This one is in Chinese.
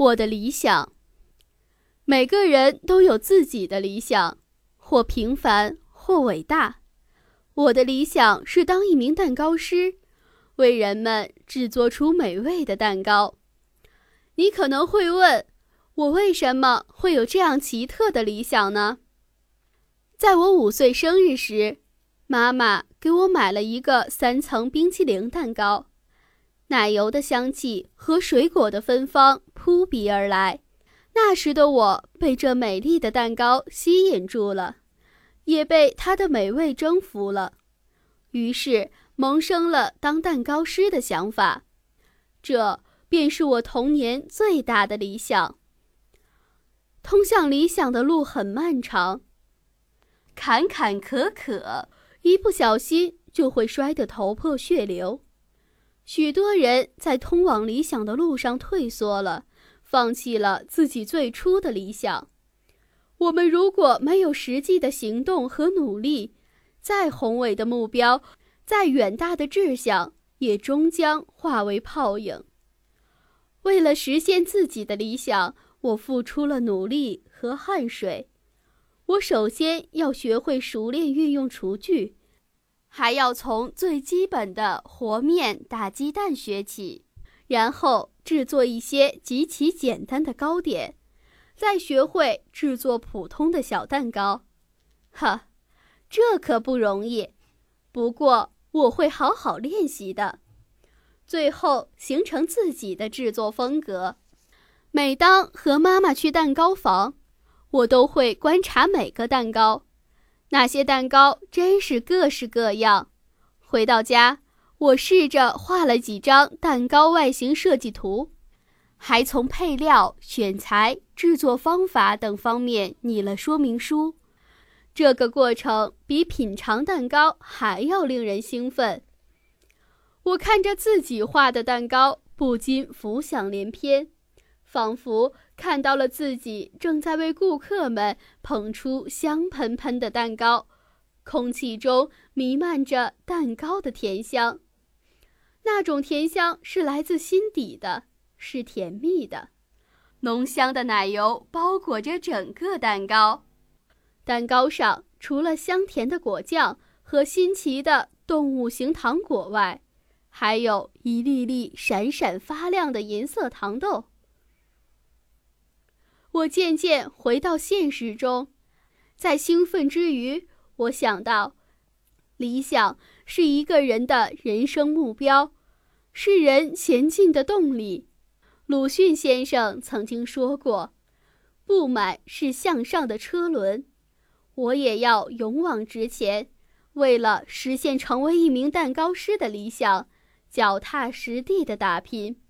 我的理想。每个人都有自己的理想，或平凡，或伟大。我的理想是当一名蛋糕师，为人们制作出美味的蛋糕。你可能会问，我为什么会有这样奇特的理想呢？在我五岁生日时，妈妈给我买了一个三层冰淇淋蛋糕。奶油的香气和水果的芬芳扑鼻而来，那时的我被这美丽的蛋糕吸引住了，也被它的美味征服了，于是萌生了当蛋糕师的想法。这便是我童年最大的理想。通向理想的路很漫长，坎坎坷坷，一不小心就会摔得头破血流。许多人在通往理想的路上退缩了，放弃了自己最初的理想。我们如果没有实际的行动和努力，再宏伟的目标，再远大的志向，也终将化为泡影。为了实现自己的理想，我付出了努力和汗水。我首先要学会熟练运用厨具。还要从最基本的和面、打鸡蛋学起，然后制作一些极其简单的糕点，再学会制作普通的小蛋糕。哈，这可不容易。不过我会好好练习的。最后形成自己的制作风格。每当和妈妈去蛋糕房，我都会观察每个蛋糕。那些蛋糕真是各式各样。回到家，我试着画了几张蛋糕外形设计图，还从配料、选材、制作方法等方面拟了说明书。这个过程比品尝蛋糕还要令人兴奋。我看着自己画的蛋糕，不禁浮想联翩，仿佛……看到了自己正在为顾客们捧出香喷喷的蛋糕，空气中弥漫着蛋糕的甜香。那种甜香是来自心底的，是甜蜜的。浓香的奶油包裹着整个蛋糕，蛋糕上除了香甜的果酱和新奇的动物形糖果外，还有一粒粒闪闪发亮的银色糖豆。我渐渐回到现实中，在兴奋之余，我想到，理想是一个人的人生目标，是人前进的动力。鲁迅先生曾经说过：“不满是向上的车轮。”我也要勇往直前，为了实现成为一名蛋糕师的理想，脚踏实地的打拼。